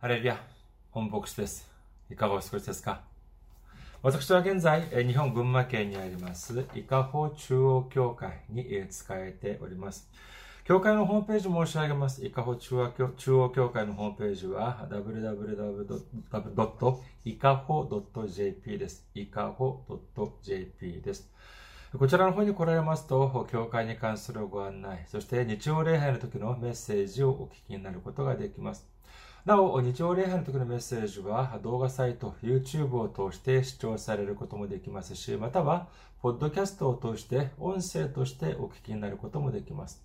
ハレルヤ、本牧師です。いかがお過ごしですか？私は現在、日本群馬県にあります、伊香保中央教会に使えております。教会のホームページ申し上げます。伊香保中央中央教会のホームページは www.ikaho.jp です。いかほ .jp です。こちらの方に来られますと、教会に関するご案内、そして日曜礼拝の時のメッセージをお聞きになることができます。なお、日曜礼拝の時のメッセージは動画サイト、YouTube を通して視聴されることもできますし、または、ポッドキャストを通して音声としてお聞きになることもできます。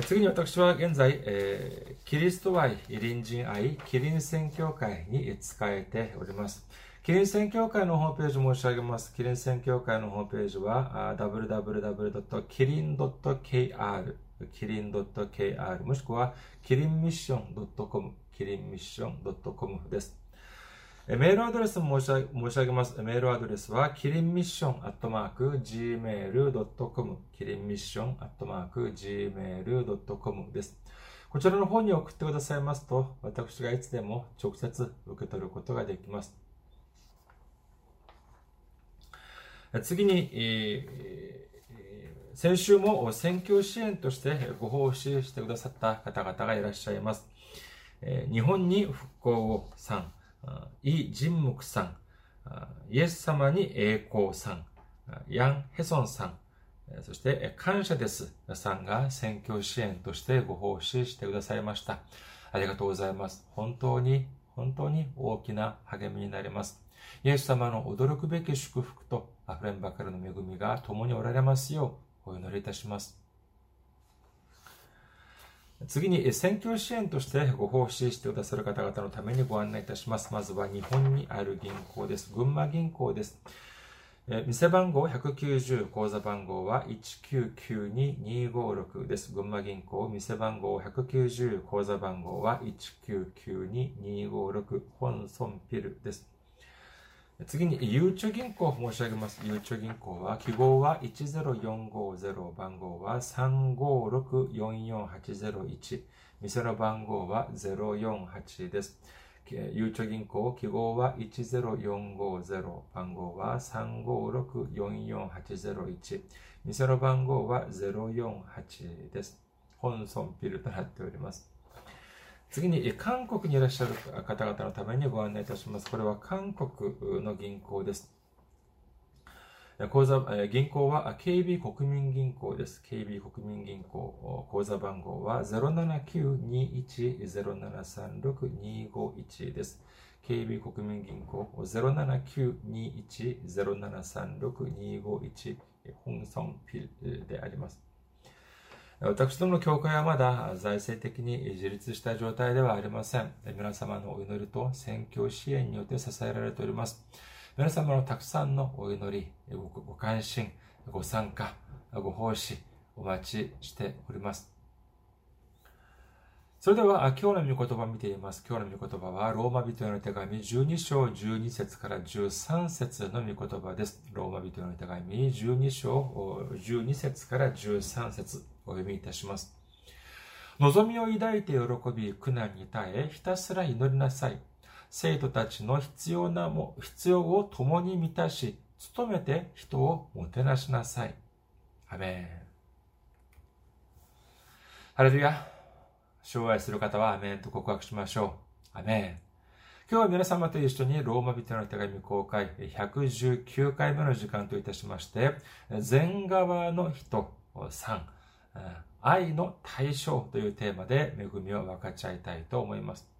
次に私は現在、えー、キリスト愛、隣人愛、キリン宣教会に使えております。キリン宣教会のホームページ申し上げます。キリン宣教会のホームページは www.kirin.kr キリン .kr もしくはキリンミッション .com キリンミッション .com です。メールアドレスも申し上げます。メールアドレスはキリンミッションアットマーク gmail.com キリンミッションアットマーク gmail.com です。こちらの方に送ってくださいますと、私がいつでも直接受け取ることができます。次に、えー先週も選挙支援としてご奉仕してくださった方々がいらっしゃいます。日本に復興をさん、イ・ジンムクさん、イエス様に栄光さん、ヤン・ヘソンさん、そして感謝ですさんが選挙支援としてご奉仕してくださいました。ありがとうございます。本当に、本当に大きな励みになります。イエス様の驚くべき祝福と溢れんばかりの恵みが共におられますよう、お祈りいたします。次に、選挙支援としてご奉仕してくださる方々のためにご案内いたします。まずは日本にある銀行です。群馬銀行です。店番号190、口座番号は1992256です。群馬銀行、店番号190、口座番号は1992256、本村ピルです。次に、ゆうちょ銀行を申し上げます。ゆうちょ銀行は、記号は10450、番号は356-44801、店の番号は048です。ゆうちょ銀行、記号は10450、番号は356-44801、店の番号は048です。本村ビルとなっております。次に、韓国にいらっしゃる方々のためにご案内いたします。これは韓国の銀行です。口座銀行は KB 国民銀行です。KB 国民銀行。口座番号は079-21-0736-251です。KB 国民銀行079-21-0736-251本村ピルであります。私どもの教会はまだ財政的に自立した状態ではありません。皆様のお祈りと宣教支援によって支えられております。皆様のたくさんのお祈り、ご関心、ご参加、ご奉仕、お待ちしております。それでは、今日の御言葉を見ています。今日の御言葉は、ローマ人への手紙12章12節から13節の御言葉です。ローマ人への手紙12章12節から13節お読みいたします。望みを抱いて喜び、苦難に耐え、ひたすら祈りなさい。生徒たちの必要なも、必要を共に満たし、努めて人をもてなしなさい。アメン。ハレルヤ。障害する方はアメンと告白しましょう。アメン。今日は皆様と一緒にローマ人の手紙公開119回目の時間といたしまして、前側の人3、愛の対象というテーマで恵みを分かち合いたいと思います。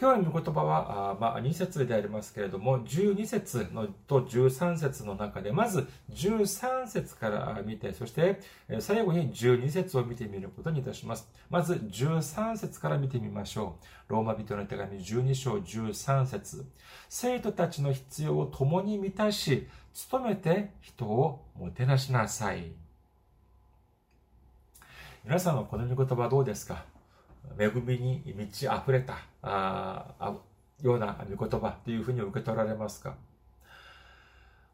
今日の御言葉は、あまあ、2節でありますけれども、12節のと13節の中で、まず13節から見て、そして最後に12節を見てみることにいたします。まず13節から見てみましょう。ローマ人の手紙12章13節生徒たちの必要を共に満たし、努めて人をもてなしなさい。皆さんはこの御言葉はどうですか？恵みに満ち溢れたあような御言葉というふうに受け取られますか？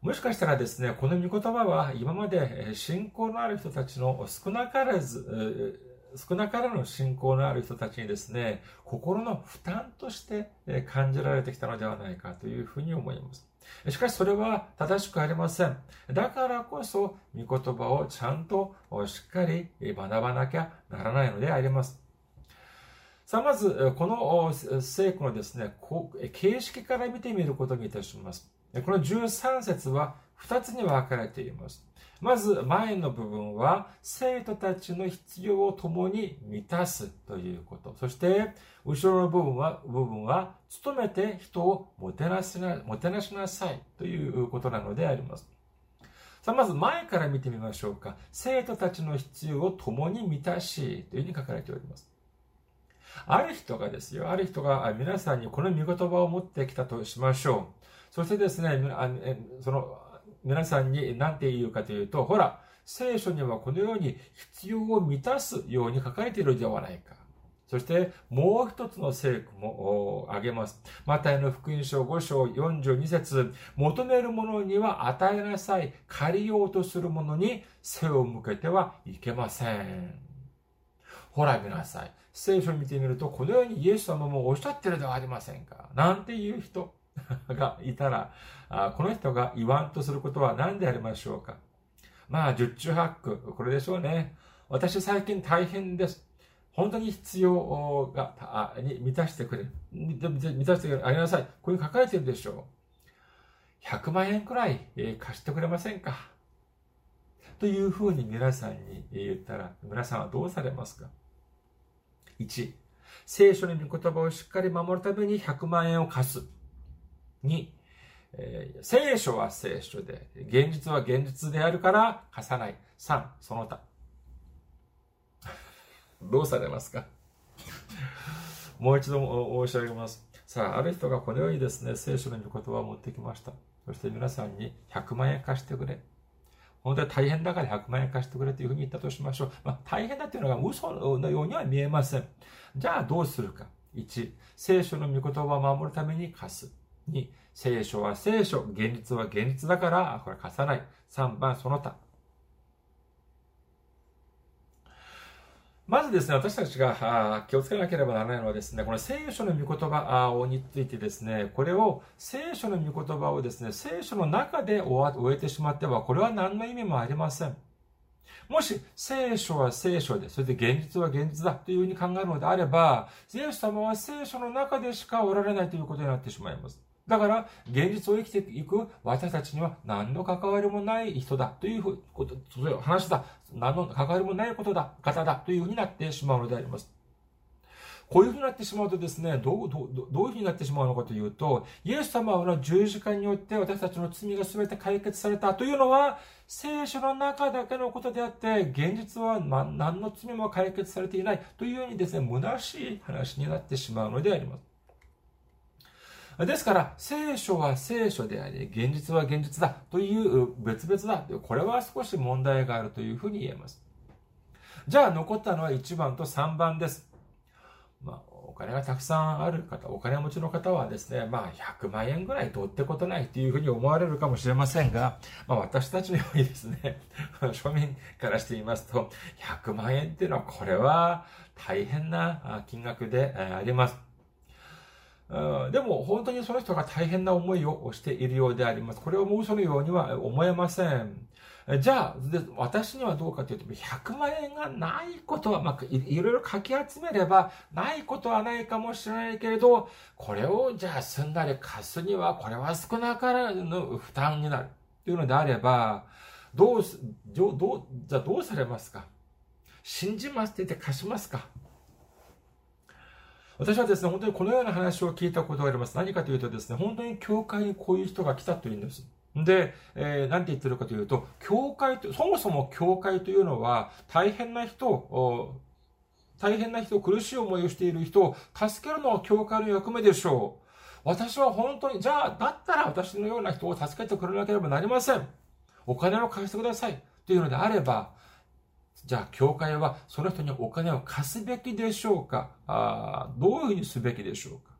もしかしたらですね、この御言葉は今まで信仰のある人たちの少なからず、少なからぬ信仰のある人たちにですね、心の負担として感じられてきたのではないかというふうに思います。しかしそれは正しくありません。だからこそ、御言葉をちゃんとしっかり学ばなきゃならないのであります。さあ、まず、この聖句のですね、形式から見てみることにいたします。この13節は2つに分かれています。まず前の部分は生徒たちの必要を共に満たすということ。そして後ろの部分は、部分は努めて人をもてなしな、もてなしなさいということなのであります。さあ、まず前から見てみましょうか。生徒たちの必要を共に満たしというふうに書かれております。ある人がですよ、ある人が皆さんにこの御言葉を持ってきたとしましょう。そしてですね、その皆さんに何て言うかというと、ほら、聖書にはこのように必要を満たすように書かれているではないか。そして、もう一つの聖句も挙げます。マタイの福音書5章42節求める者には与えなさい。借りようとする者に背を向けてはいけません。ほら見なさい。聖書を見てみると、このようにイエス様もおっしゃってるではありませんか。なんていう人。がいたら、この人が言わんとすることは何でありましょうか？まあ、十中八九、これでしょうね。私最近大変です。本当に必要が、に満たしてくれ。満たしてあげなさい。こういう書かれてるでしょう。100万円くらい貸してくれませんか？というふうに皆さんに言ったら、皆さんはどうされますか ?1、聖書の御言葉をしっかり守るために100万円を貸す。2、えー、聖書は聖書で、現実は現実であるから貸さない。3、その他。どうされますか？もう一度申し上げます。さあ、ある人がこのようにですね、聖書の御言葉を持ってきました。そして皆さんに100万円貸してくれ。本当は大変だから100万円貸してくれというふうに言ったとしましょう。まあ、大変だというのが嘘のようには見えません。じゃあどうするか。1、聖書の御言葉を守るために貸す。2、聖書は聖書、現実は現実だから、これ貸さない。3番、その他。まずですね、私たちが気をつけなければならないのはですね、この聖書の御言葉についてですね、これを聖書の御言葉をですね、聖書の中で終えてしまっては、これは何の意味もありません。もし、聖書は聖書で、それで現実は現実だというふうに考えるのであれば、イエス様は聖書の中でしかおられないということになってしまいます。だから、現実を生きていく私たちには何の関わりもない人だということ、そういう話だ。何の関わりもないことだ、方だというふうになってしまうのであります。こういうふうになってしまうとですね、どう、どう、どういうふうになってしまうのかというと、イエス様の十字架によって私たちの罪が全て解決されたというのは、聖書の中だけのことであって、現実は何の罪も解決されていないというようにですね、虚しい話になってしまうのであります。ですから、聖書は聖書であり、現実は現実だという別々だ、これは少し問題があるというふうに言えます。じゃあ残ったのは1番と3番です。まあ、お金がたくさんある方、お金持ちの方はですね、まあ、100万円ぐらいどうってことないというふうに思われるかもしれませんが、まあ、私たちのようにですね、庶民からして言いますと、100万円っていうのは、これは大変な金額であります。でも本当にその人が大変な思いをしているようであります。これをもうそのようには思えません。じゃあ、私にはどうかというと、100万円がないことは、まあい、いろいろかき集めれば、ないことはないかもしれないけれど、これをじゃあすんなり貸すには、これは少なからぬ負担になる。というのであれば、どう、どう、じゃあどうされますか？信じますって言って貸しますか？私はですね、本当にこのような話を聞いたことがあります。何かというとですね、本当に教会にこういう人が来たというんです。で、えー、何て言ってるかというと、教会と、そもそも教会というのは、大変な人を、大変な人、苦しい思いをしている人を助けるのは教会の役目でしょう。私は本当に、じゃあ、だったら私のような人を助けてくれなければなりません。お金を貸してください。というのであれば、じゃあ、教会はその人にお金を貸すべきでしょうか？あどういうふうにすべきでしょうか？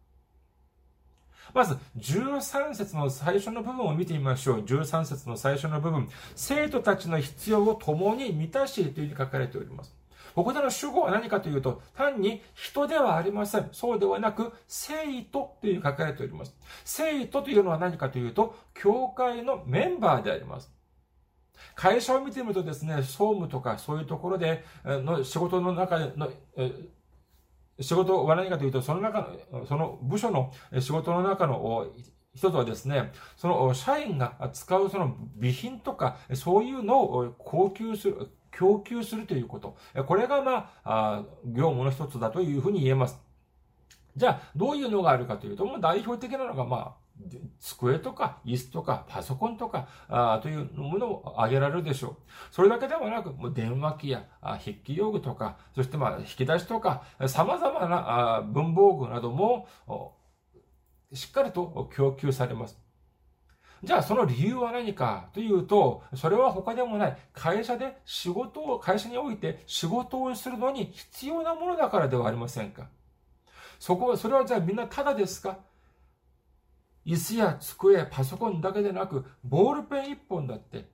まず、13節の最初の部分を見てみましょう。13節の最初の部分。生徒たちの必要を共に満たしというふうに書かれております。ここでの主語は何かというと、単に人ではありません。そうではなく、生徒というふうに書かれております。生徒というのは何かというと、教会のメンバーであります。会社を見てみるとですね、総務とかそういうところで、の仕事の中の、仕事は何かというと、その中の、その部署の仕事の中の一つはですね、その社員が使うその備品とか、そういうのを供給する、供給するということ。これがまあ、業務の一つだというふうに言えます。じゃあ、どういうのがあるかというと、もう代表的なのが、まあ、机とか椅子とかパソコンとかあというものを挙げられるでしょう。それだけではなく、もう電話機や筆記用具とか、そしてまあ引き出しとか、様々な文房具などもしっかりと供給されます。じゃあその理由は何かというと、それは他でもない。会社で仕事を、会社において仕事をするのに必要なものだからではありませんか。そこは、それはじゃあみんなただですか？椅子や机、パソコンだけでなく、ボールペン1本だって、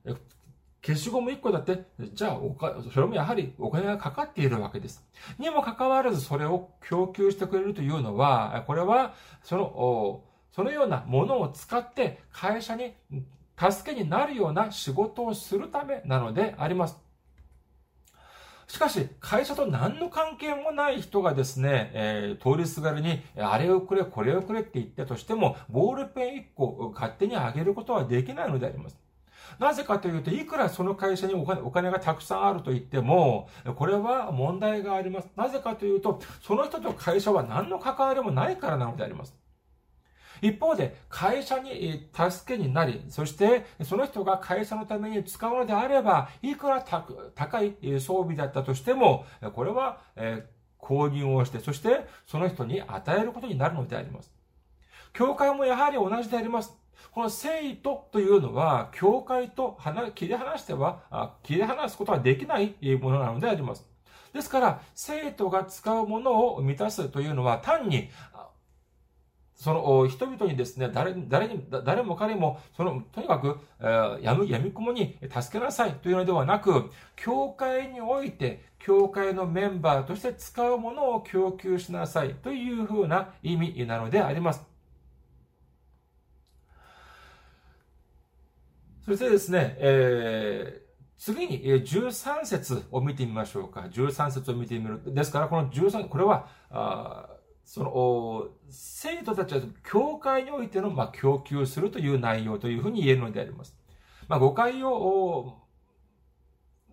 消しゴム1個だって、じゃあおか、それもやはりお金がかかっているわけです。にもかかわらずそれを供給してくれるというのは、これは、その、そのようなものを使って会社に助けになるような仕事をするためなのであります。しかし、会社と何の関係もない人がですね、えー、通りすがりに、あれをくれ、これをくれって言ったとしても、ボールペン1個勝手にあげることはできないのであります。なぜかというと、いくらその会社にお金お金がたくさんあると言っても、これは問題があります。なぜかというと、その人と会社は何の関わりもないからなのであります。一方で、会社に助けになり、そしてその人が会社のために使うのであれば、いくら高い装備だったとしても、これは購入をして、そしてその人に与えることになるのであります。教会もやはり同じであります。この生徒というのは、教会と切り離しては、切り離すことはできないものなのであります。ですから、生徒が使うものを満たすというのは、単にその人々にですね、誰誰に、誰も彼も、その、とにかく、えー、闇、闇雲に助けなさいというのではなく、教会において、教会のメンバーとして使うものを供給しなさいというふうな意味なのであります。そしてですね、えー次に13節を見てみましょうか。13節を見てみる。ですから、この13、これは、あその、生徒たちは教会においての、まあ、供給するという内容というふうに言えるのであります。まあ、誤解を、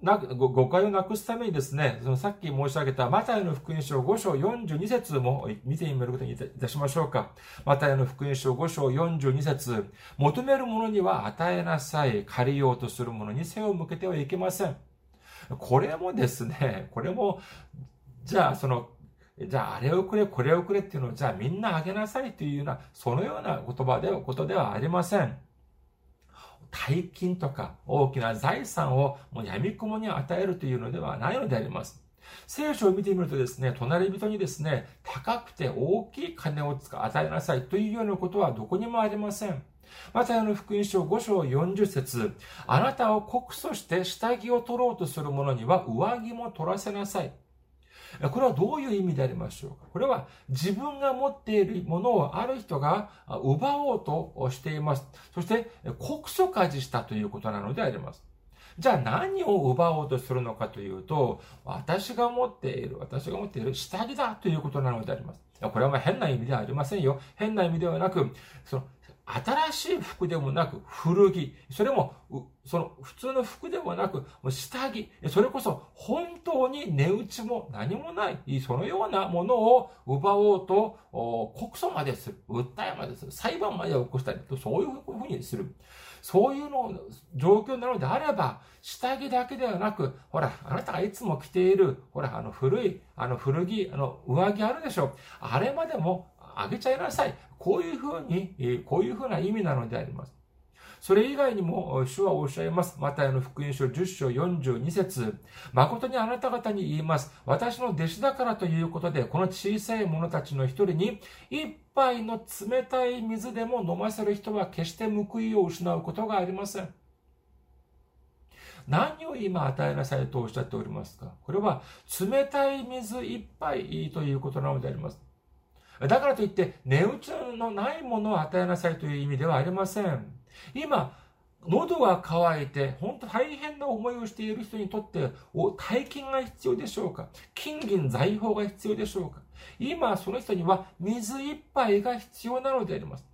な誤解をなくすためにですね、そのさっき申し上げたマタイの福音書5章42節も見てみることにいたしましょうか。マタイの福音書5章42節求める者には与えなさい。借りようとする者に背を向けてはいけません。これもですね、これも、じゃあそのじゃああれをくれ、これをくれっていうのを、じゃあみんなあげなさいというような、そのような言葉では、ことではありません。大金とか大きな財産をもう闇雲に与えるというのではないのであります。聖書を見てみるとですね、隣人にですね、高くて大きい金を与えなさいというようなことはどこにもありません。またあの福音書5章40節あなたを告訴して下着を取ろうとする者には上着も取らせなさい。これはどういう意味でありましょうか？これは自分が持っているものをある人が奪おうとしています。そして告訴開示したということなのであります。じゃあ何を奪おうとするのかというと、私が持っている、私が持っている下着だということなのであります。これはま変な意味ではありませんよ。変な意味ではなく、その新しい服でもなく古着。それも、その普通の服でもなく、下着。それこそ本当に値打ちも何もない。そのようなものを奪おうと、告訴までする。訴えまでする。裁判まで起こしたり、そういうふうにする。そういうの状況なのであれば、下着だけではなく、ほら、あなたがいつも着ている、ほら、あの古い、あの古着、あの上着あるでしょ。あれまでもあげちゃいなさい。こういうふうに、こういうふうな意味なのであります。それ以外にも、主はおっしゃいます。マタイの福音書10章42節誠にあなた方に言います。私の弟子だからということで、この小さい者たちの一人に、一杯の冷たい水でも飲ませる人は決して報いを失うことがありません。何を今与えなさいとおっしゃっておりますか？これは冷たい水一杯ということなのであります。だからといって、値打ちのないものを与えなさいという意味ではありません。今、喉が渇いて、本当大変な思いをしている人にとって、大金が必要でしょうか？金銀財宝が必要でしょうか？今、その人には水一杯が必要なのであります。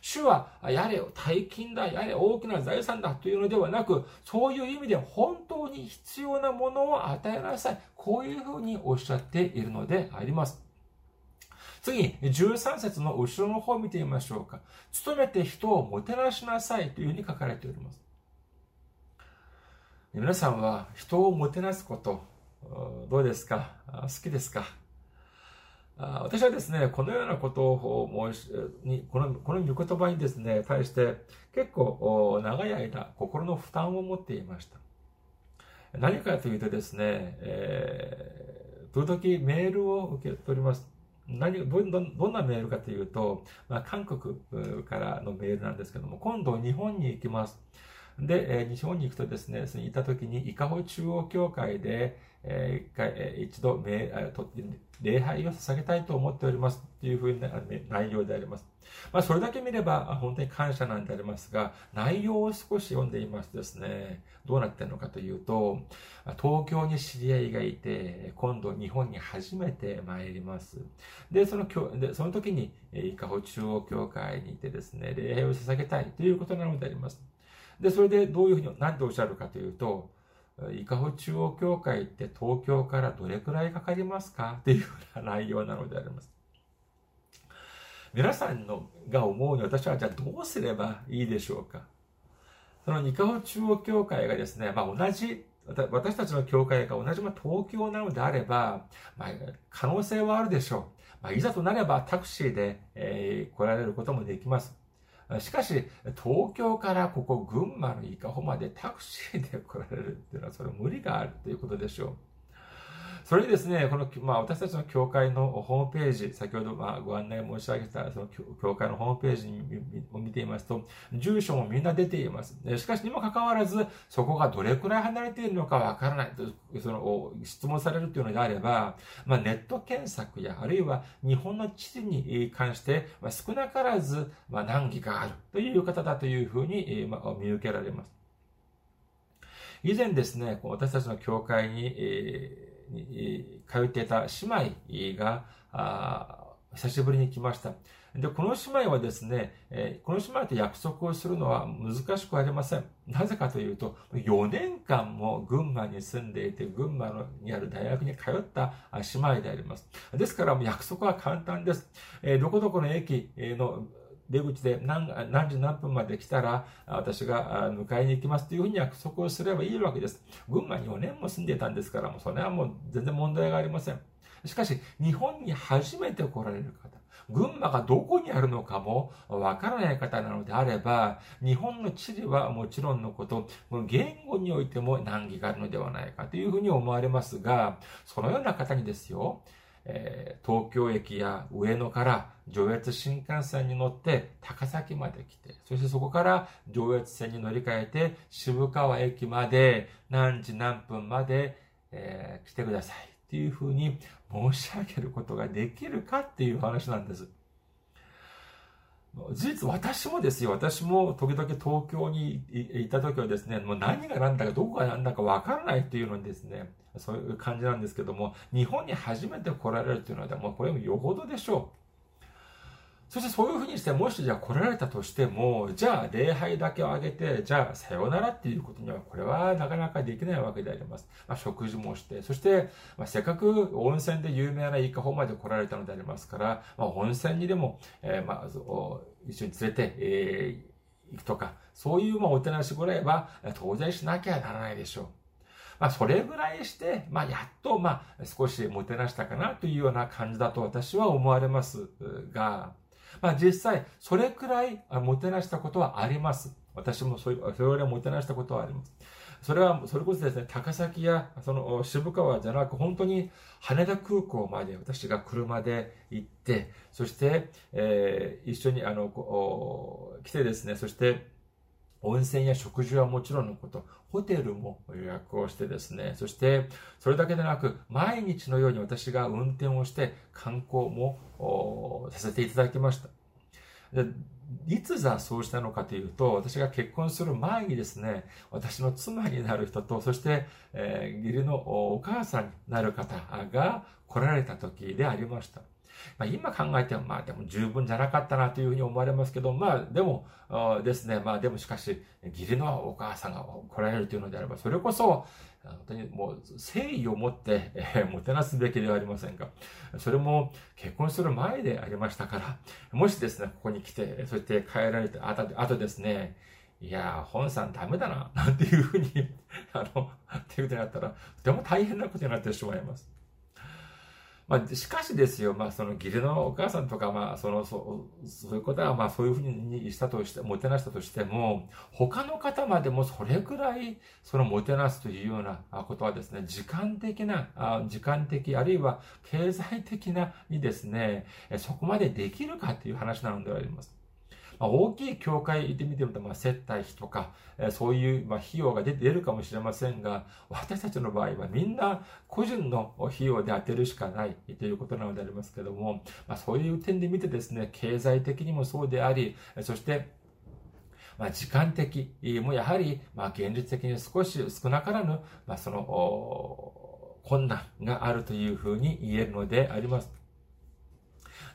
主は、やれよ大金だ、やれ大きな財産だというのではなく、そういう意味で本当に必要なものを与えなさい。こういうふうにおっしゃっているのであります。次、13節の後ろの方を見てみましょうか。努めて人をもてなしなさいというふうに書かれております。皆さんは人をもてなすこと、どうですか？好きですか？私はですね、このようなことを申しに、この、この御言葉にですね、対して結構長い間心の負担を持っていました。何かというとですね、えー、時々メールを受け取ります。何どどんなメールかというと、まあ、韓国からのメールなんですけども、今度日本に行きます。で、えー、日本に行くとですね、その行った時に、伊香保中央教会で、えー、一回、えー、一度め、と礼拝を捧げたいと思っておりますというふうな内容であります。まあ、それだけ見れば本当に感謝なんでありますが、内容を少し読んでいますとですね、どうなってるのかというと、東京に知り合いがいて、今度日本に初めて参ります。で、そのでその時に、伊香保中央教会にいてですね、礼拝を捧げたいということなのであります。で、それでどういうふうに、何ておっしゃるかというと、伊香保中央教会って東京からどれくらいかかりますかっていうような内容なのであります。皆さんのが思うに私はじゃあどうすればいいでしょうかその伊香保中央教会がですね、まあ同じ私たちの教会が同じ東京なのであれば、まあ、可能性はあるでしょう。まあ、いざとなればタクシーで、えー、来られることもできます。しかし、東京からここ群馬の伊香保までタクシーで来られるっていうのは、それ無理があるということでしょう。それにですね、この、まあ、私たちの教会のホームページ、先ほど、まあ、ご案内申し上げた、その教会のホームページを見ていますと、住所もみんな出ています。しかし、にもかかわらず、そこがどれくらい離れているのかわからない、その、質問されるというのであれば、まあ、ネット検索や、あるいは日本の地理に関して、まあ、少なからず、まあ、難儀があるという方だというふうに、まあ、見受けられます。以前ですね、私たちの教会に、えー通っていた姉妹が、久しぶりに来ました。で、この姉妹はですね、えこの姉妹と約束をするのは難しくありません。なぜかというと、4年間も群馬に住んでいて、群馬のにある大学に通った姉妹であります。ですから、約束は簡単です。えどこどこの駅の出口で何何時何分まで来たら私が迎えに行きますというふうに約束をすればいいわけです。群馬に4年も住んでいたんですから、もうそれはもう全然問題がありません。しかし、日本に初めて来られる方、群馬がどこにあるのかもわからない方なのであれば、日本の地理はもちろんのこと、言語においても難儀があるのではないかというふうに思われますが、そのような方にですよ、えー、東京駅や上野から上越新幹線に乗って高崎まで来て、そしてそこから上越線に乗り換えて渋川駅まで何時何分まで、えー、来てくださいっていうふうに申し上げることができるかっていう話なんです。事実、私もですよ、私も時々東京に行った時はですね、もう何が何だかどこが何だかわからないっていうのにですね、そういう感じなんですけども、日本に初めて来られるというのは、もうこれもよほどでしょう。そしてそういうふうにして、もしじゃあ来られたとしても、じゃあ礼拝だけをあげて、じゃあさようならっていうことには、これはなかなかできないわけであります。まあ、食事もして、そして、まあ、せっかく温泉で有名な伊香保まで来られたのでありますから、まあ、温泉にでも、えー、まあ、一緒に連れて、えー、行くとか、そういうまあお手なしぐらいは当然しなきゃならないでしょう。まあ、それぐらいして、まあ、やっと、まあ、少しもてなしたかなというような感じだと私は思われますが、まあ、実際、それくらいもてなしたことはあります。私もそれそれぐらいもてなしたことはあります。それは、それこそですね、高崎や、その、渋川じゃなく、本当に羽田空港まで私が車で行って、そして、えー、一緒に、あの、こ来てですね、そして、温泉や食事はもちろんのこと、ホテルも予約をしてですね、そしてそれだけでなく、毎日のように私が運転をして観光もさせていただきました。でいつじゃそうしたのかというと、私が結婚する前にですね、私の妻になる人と、そして、えー、義理のお母さんになる方が来られた時でありました。まあ、今考えても、まあでも十分じゃなかったなというふうに思われますけど、まあでもですね、まあでもしかし、義理のお母さんが来られるというのであれば、それこそ、本当にもう誠意を持って、えー、もてなすべきではありませんか。それも結婚する前でありましたから、もしですね、ここに来て、そして帰られて、あとあとですね、いや本さんダメだな、なんていうふうに、あの、っていうことになったら、とても大変なことになってしまいます。まあ、しかしですよ、まあ、その義理のお母さんとか、まあ、その、そう、そういうことは、まあ、そういうふうにしたとして、もてなしたとしても、他の方までもそれくらい、そのもてなすというようなことはですね、時間的な、あ時間的、あるいは経済的なにですね、そこまでできるかという話なのであります。まあ、大きい教会で見てみると、まあ、接待費とか、えそういう、まあ、費用が出るかもしれませんが、私たちの場合はみんな個人の費用で当てるしかないということなのでありますけども、まあ、そういう点で見てですね、経済的にもそうであり、そして、まあ、時間的もやはり、まあ、現実的に少し少なからぬ、まあ、その、困難があるというふうに言えるのであります。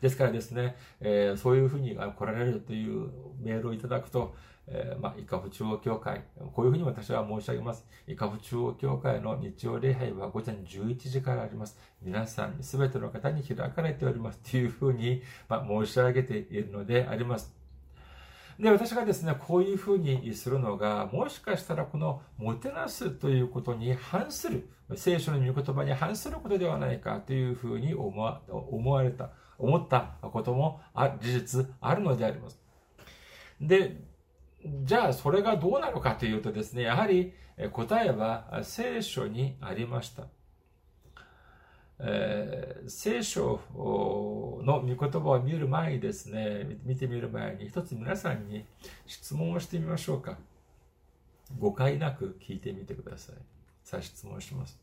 ですからですね、えー、そういうふうに来られるというメールをいただくと、えー、まあ、伊香保中央教会、こういうふうに私は申し上げます。伊香保中央教会の日曜礼拝は午前11時からあります。皆さん、すべての方に開かれております。というふうに、まあ、申し上げているのであります。で、私がですね、こういうふうにするのが、もしかしたらこのもてなすということに反する、聖書の御言葉に反することではないかというふうに思われた。思ったことも事実あるのであります。で、じゃあそれがどうなのかというとですね、やはり答えは聖書にありました。えー、聖書の御言葉を見る前にですね、見てみる前に一つ皆さんに質問をしてみましょうか。誤解なく聞いてみてください。さあ質問します。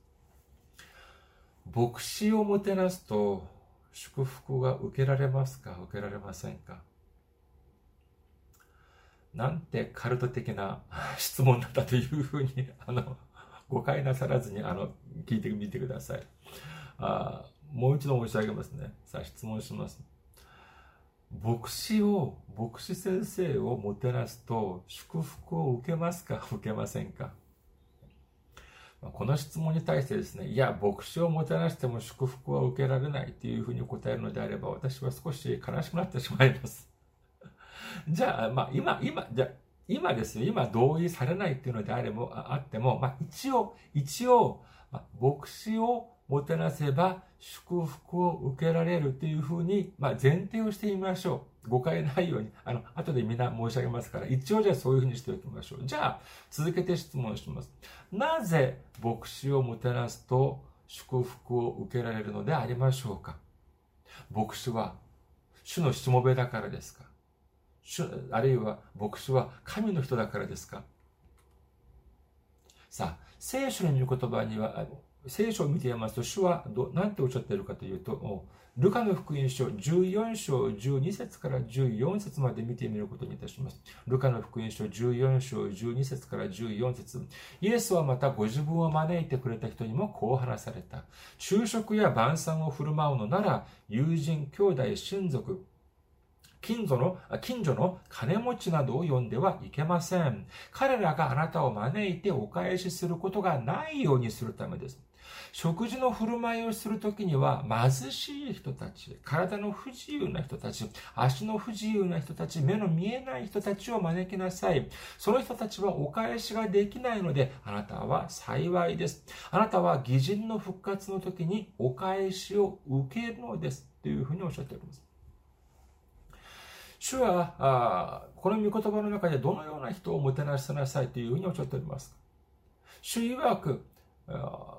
牧師をもてなすと祝福が受けられますか？受けられませんか？なんてカルト的な 質問だったというふうに、あの、誤解なさらずに、あの、聞いてみてください。あもう一度申し上げますね。さあ、質問します。牧師を、牧師先生をもてなすと祝福を受けますか？受けませんか？この質問に対してですね、いや、牧師をもたらしても祝福は受けられないというふうに答えるのであれば、私は少し悲しくなってしまいます。じゃあ、まあ、今、今、じゃ今ですよ、今同意されないっていうのであれば、あっても、まあ、一応、一応、ま、牧師をもてなせば祝福を受けられるというふうに、まあ、前提をしてみましょう。誤解ないように、あの、後でみんな申し上げますから、一応じゃあそういうふうにしておきましょう。じゃあ、続けて質問します。なぜ牧師をもてなすと祝福を受けられるのでありましょうか？牧師は主のしもべだからですか？主あるいは牧師は神の人だからですか？さあ、聖書の御言葉には、聖書を見てみますと、主はど何ておっしゃっているかというと、ルカの福音書14章12節から14節まで見てみることにいたします。ルカの福音書14章12節から14節イエスはまたご自分を招いてくれた人にもこう話された。昼食や晩餐を振る舞うのなら、友人、兄弟、親族、近所の、近所の金持ちなどを呼んではいけません。彼らがあなたを招いてお返しすることがないようにするためです。食事の振る舞いをするときには、貧しい人たち、体の不自由な人たち、足の不自由な人たち、目の見えない人たちを招きなさい。その人たちはお返しができないので、あなたは幸いです。あなたは義人の復活の時にお返しを受けるのです。というふうにおっしゃっております。主は、あこの御言葉の中でどのような人をもてなしなさいというふうにおっしゃっております。主曰く、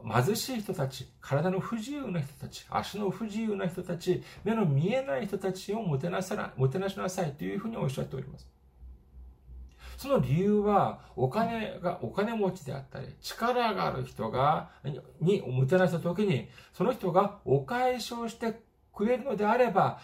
貧しい人たち、体の不自由な人たち、足の不自由な人たち、目の見えない人たちをもてなさなもてなしなさいというふうにおっしゃっております。その理由は、お金が、お金持ちであったり、力がある人が、にもてなした時に、その人がお返しをしてくれるのであれば、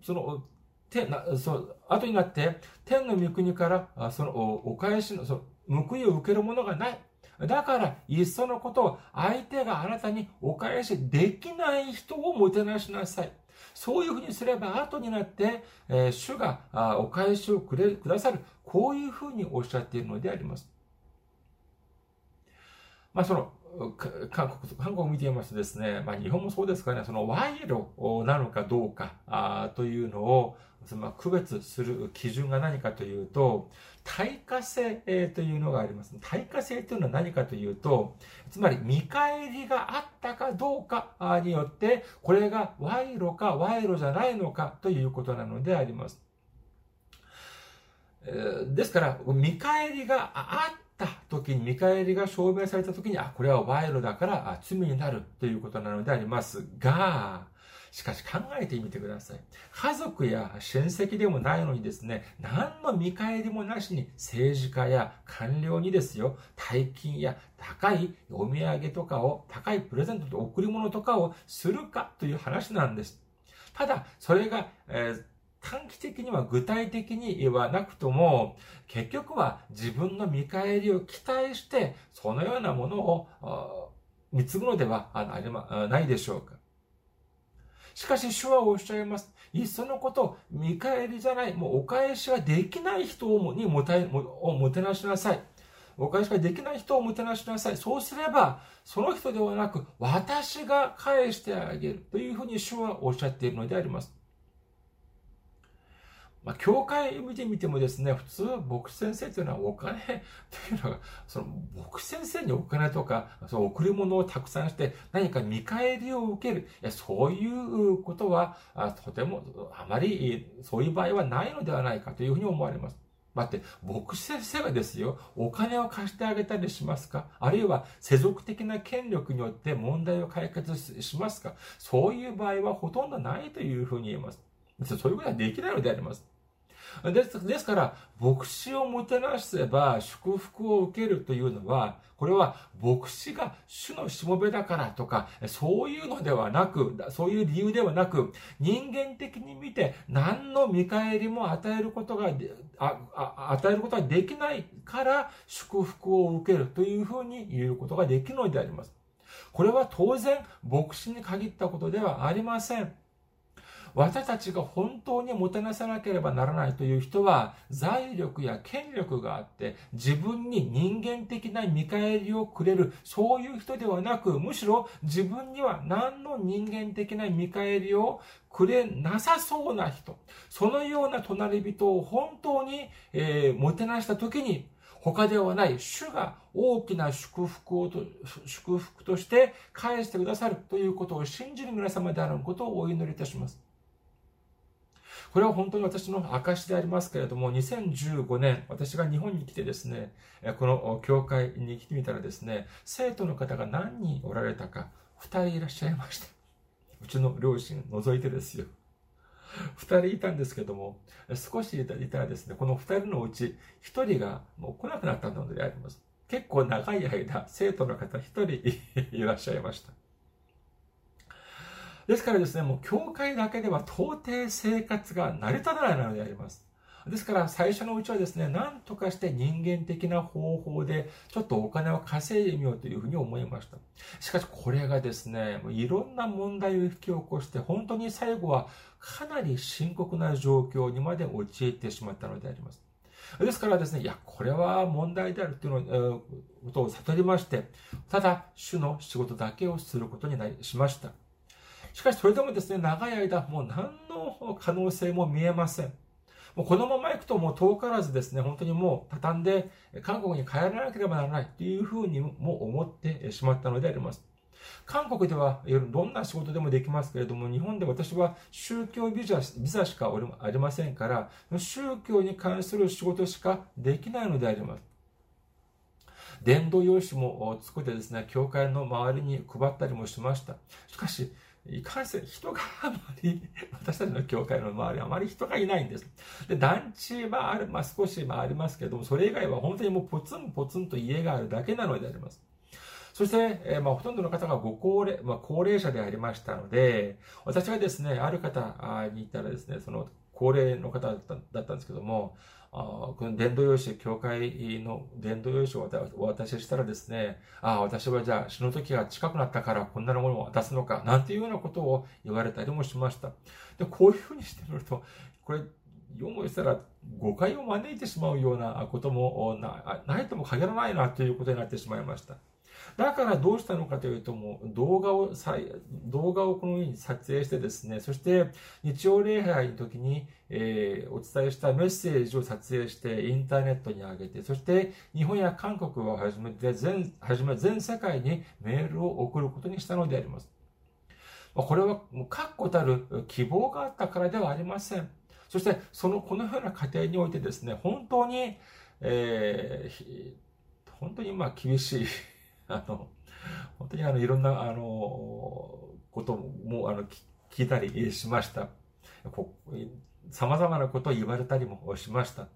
その、天、そう、後になって、天の御国から、その、お返しの、その、報いを受けるものがない。だから、いっそのことを、相手があなたにお返しできない人をもてなしなさい。そういうふうにすれば、後になって、えー、主がお返しをくれくださる。こういうふうにおっしゃっているのであります。まあ、その、韓国、韓国を見ていますとですね、まあ、日本もそうですからね、その賄賂なのかどうかあというのを、まあ、区別する基準が何かというと、対価性というのがあります。対価性というのは何かというと、つまり見返りがあったかどうかによって、これが賄賂か賄賂じゃないのかということなのであります。ですから、見返りがあった時に、見返りが証明された時に、あ、これは賄賂だから罪になるということなのでありますが、しかし考えてみてください。家族や親戚でもないのにですね、何の見返りもなしに政治家や官僚にですよ、大金や高いお土産とかを、高いプレゼントと贈り物とかをするかという話なんです。ただ、それが、えー短期的には具体的にはなくとも、結局は自分の見返りを期待して、そのようなものを貢ぐのではないでしょうか。しかし主はおっしゃいます。いっそのこと、見返りじゃない、もうお返しができない人にもたをもてなしなさい。お返しができない人をもてなしなさい。そうすれば、その人ではなく、私が返してあげるというふうに主はおっしゃっているのであります。まあ、教会見てみてもですね、普通、牧師先生というのはお金というのが、その、牧師先生にお金とか、その贈り物をたくさんして、何か見返りを受ける。いや、そういうことは、とても、あまり、そういう場合はないのではないかというふうに思われます。待って、牧師先生がですよ、お金を貸してあげたりしますか？あるいは世俗的な権力によって問題を解決しますか？そういう場合はほとんどないというふうに言えます。そういうことはできないのであります。ですですから、牧師をもてなせば祝福を受けるというのは、これは牧師が主のしもべだからとか、そういうのではなく、そういう理由ではなく、人間的に見て何の見返りも与えることが、与えることができないから祝福を受けるというふうに言うことができるのであります。これは当然牧師に限ったことではありません。私たちが本当にもてなさなければならないという人は、財力や権力があって、自分に人間的な見返りをくれる、そういう人ではなく、むしろ自分には何の人間的な見返りをくれなさそうな人、そのような隣人を本当に、えー、もてなした時に、他ではない主が大きな祝福をと、祝福として返してくださるということを信じる皆様であることをお祈りいたします。これは本当に私の証でありますけれども、2015年、私が日本に来てですね、この教会に来てみたらですね、生徒の方が何人おられたか、2人いらっしゃいました。うちの両親除いてですよ。2人いたんですけども、少しいたらですね、この2人のうち1人がもう来なくなったのであります。結構長い間、生徒の方1人いらっしゃいました。ですからですね、もう教会だけでは到底生活が成り立たないのであります。ですから最初のうちはですね、何とかして人間的な方法でちょっとお金を稼いでみようというふうに思いました。しかしこれがですね、いろんな問題を引き起こして本当に最後はかなり深刻な状況にまで陥ってしまったのであります。ですからですね、いや、これは問題であるというのことを悟りまして、ただ、主の仕事だけをすることになりしました。しかしそれでもですね、長い間、もう何の可能性も見えません。もうこのまま行くともう遠からずですね、本当にもう畳んで韓国に帰らなければならないというふうにも思ってしまったのであります。韓国ではどんな仕事でもできますけれども、日本で私は宗教ビザビザしかありませんから、宗教に関する仕事しかできないのであります。伝道用紙も作ってですね、教会の周りに配ったりもしました。しかし、いかんせん人があまり、私たちの教会の周りあまり人がいないんです。で、団地はある、まあ少しまありますけども、それ以外は本当にもうポツンポツンと家があるだけなのであります。そして、えー、まあ、ほとんどの方がご高齢、まあ、高齢者でありましたので、私がですね、ある方に言ったらですね、その、高齢の方だっただったんですけども、この伝道用紙、教会の伝道用紙をお渡ししたらですね、ああ、私はじゃあ死ぬ時が近くなったからこんなものを渡すのか、なんていうようなことを言われたりもしました。で、こういうふうにしてみると、これ、よもしたら誤解を招いてしまうようなこともないとも限らないなということになってしまいました。だからどうしたのかというと、もう動画を、動画をこのように撮影してですね、そして日曜礼拝の時に、えー、お伝えしたメッセージを撮影してインターネットに上げて、そして日本や韓国をはじめて全、はじめ全世界にメールを送ることにしたのであります。これは確固たる希望があったからではありません。そして、その、このような過程においてですね、本当に、えー、本当にまあ厳しい あの、本当にあの、いろんな、あの、ことも、あの、聞いたりしました。様々なことを言われたりもしました。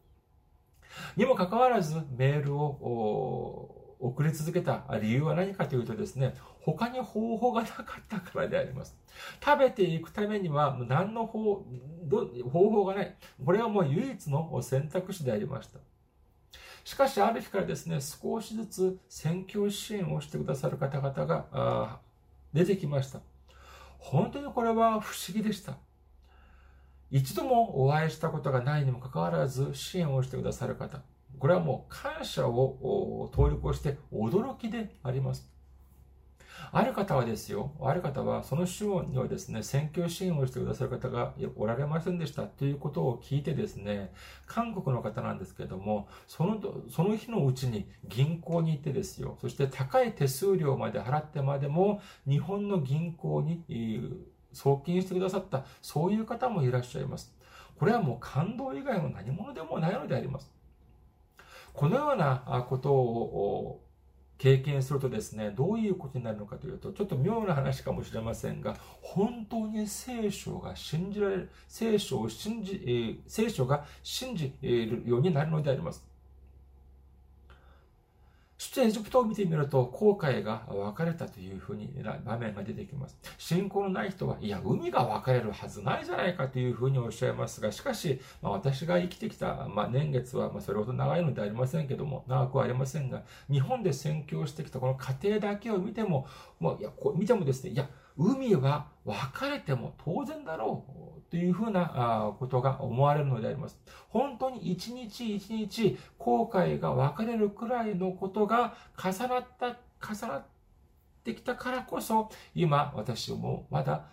にもかかわらず、メールを送り続けた理由は何かというとですね、他に方法がなかったからであります。食べていくためには何の方方法がない。これはもう唯一の選択肢でありました。しかし、ある日からですね、少しずつ宣教支援をしてくださる方々が出てきました。本当にこれは不思議でした。一度もお会いしたことがないにもかかわらず支援をしてくださる方。これはもう感謝を通り越して驚きであります。ある方はですよ、ある方は、その週にはですね、選挙支援をしてくださる方がおられませんでしたということを聞いてですね、韓国の方なんですけども、その、その日のうちに銀行に行ってですよ、そして高い手数料まで払ってまでも、日本の銀行に送金してくださった、そういう方もいらっしゃいます。これはもう感動以外の何者でもないのであります。このようなことを経験するとですね、どういうことになるのかというと、ちょっと妙な話かもしれませんが、本当に聖書が信じられる、聖書を信じ、え、聖書が信じるようになるのであります。そしてエジプトを見てみると、後悔が分かれたというふうに場面が出てきます。信仰のない人は、いや、海が分かれるはずないじゃないかというふうにおっしゃいますが、しかし、まあ、私が生きてきた、まあ、年月は、ま、それほど長いのでありませんけども、長くはありませんが、日本で宣教してきたこの過程だけを見ても、もういやこう見てもですね、いや、海は分かれても当然だろうというふうなことが思われるのであります。本当に一日一日後悔が分かれるくらいのことが重なった、重なってきたからこそ、今私もまだ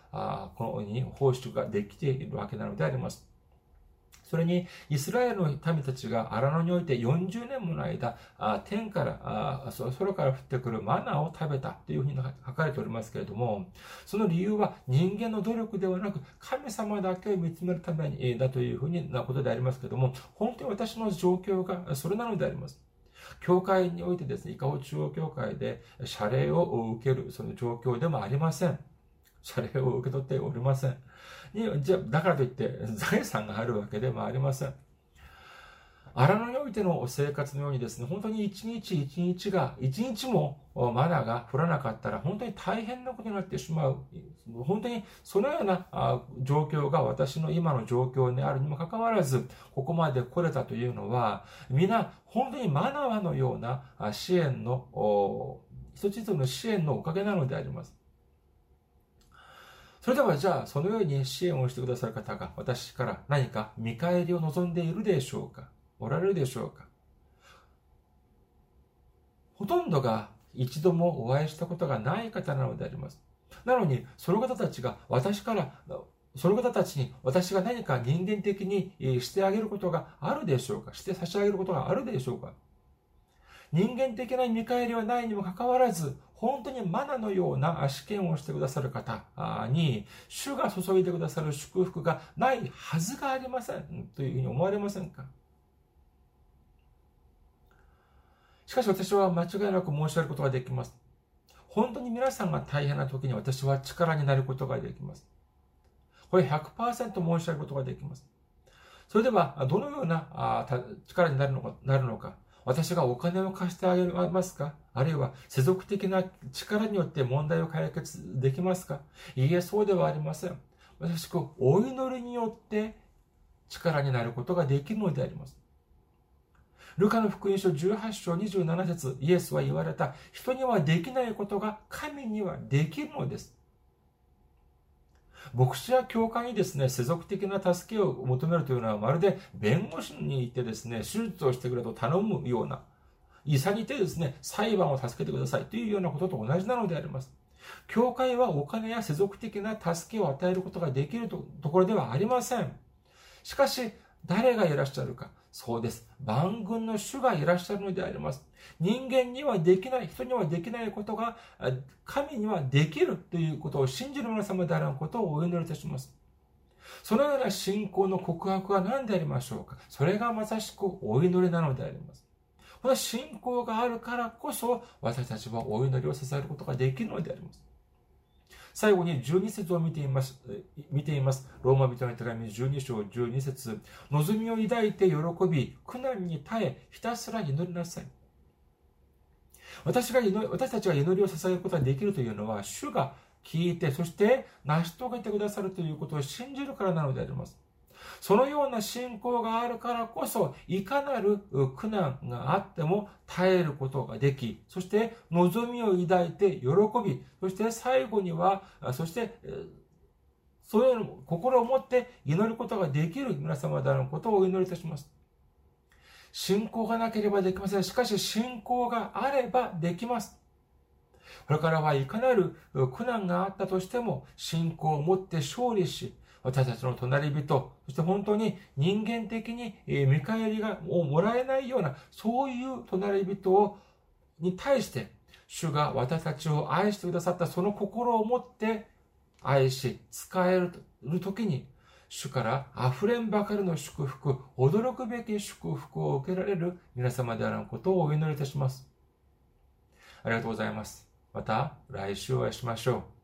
このように放出ができているわけなのであります。それに、イスラエルの民たちが荒野において40年もの間、天から、空から降ってくるマナーを食べたというふうに書かれておりますけれども、その理由は人間の努力ではなく、神様だけを見つめるためにだというふうなことでありますけれども、本当に私の状況がそれなのであります。教会においてですね、伊香保中央教会で謝礼を受ける、その状況でもありません。謝礼を受け取っておりません。にじゃだからといって 財産があるわけでもありません。荒野においての生活のようにですね、本当に一日一日が、一日もマナーが降らなかったら、本当に大変なことになってしまう。本当にそのような状況が私の今の状況にあるにもかかわらず、ここまで来れたというのは、皆、本当にマナーのような支援の、一つ一つの支援のおかげなのであります。それではじゃあ、そのように支援をしてくださる方が私から何か見返りを望んでいるでしょうか？おられるでしょうか？ほとんどが一度もお会いしたことがない方なのであります。なのに、その方たちが私から、その方たちに私が何か人間的にしてあげることがあるでしょうか？して差し上げることがあるでしょうか？人間的な見返りはないにもかかわらず、本当にマナのような試験をしてくださる方に、主が注いでくださる祝福がないはずがありませんというふうに思われませんか？しかし私は間違いなく申し上げることができます。本当に皆さんが大変な時に私は力になることができます。これ100%申し上げることができます。それでは、どのような力になるのか、なるのか。私がお金を貸してあげますか？あるいは世俗的な力によって問題を解決できますか？いいえ、そうではありません。私くお祈りによって力になることができるのであります。ルカの福音書18章27節イエスは言われた、人にはできないことが神にはできるのです。牧師や教会にですね、世俗的な助けを求めるというのはまるで弁護士に行ってですね、手術をしてくれと頼むような、医者にいてですね、裁判を助けてくださいというようなことと同じなのであります。教会はお金や世俗的な助けを与えることができるところではありません。しかし、誰がいらっしゃるか。そうです。万軍の主がいらっしゃるのであります。人間にはできない、人にはできないことが、神にはできるということを信じる皆様であることをお祈りいたします。そのような信仰の告白は何でありましょうか？それがまさしくお祈りなのであります。この信仰があるからこそ、私たちはお祈りを支えることができるのであります。最後に12節を見ています。見ています。ローマ人の手紙12章12節望みを抱いて喜び、苦難に耐え、ひたすら祈りなさい。私が祈私たちが祈りを捧げることができるというのは、主が聞いて、そして成し遂げてくださるということを信じるからなのであります。そのような信仰があるからこそ、いかなる苦難があっても耐えることができ、そして望みを抱いて喜び、そして最後には、そして、そういう心を持って祈ることができる皆様であることをお祈りいたします。信仰がなければできません。しかし信仰があればできます。これからはいかなる苦難があったとしても信仰を持って勝利し、私たちの隣人、そして本当に人間的に見返りがもらえないような、そういう隣人をに対して、主が私たちを愛してくださったその心を持って愛し、使える時に、主から溢れんばかりの祝福、驚くべき祝福を受けられる皆様であることをお祈りいたします。ありがとうございます。また来週お会いしましょう。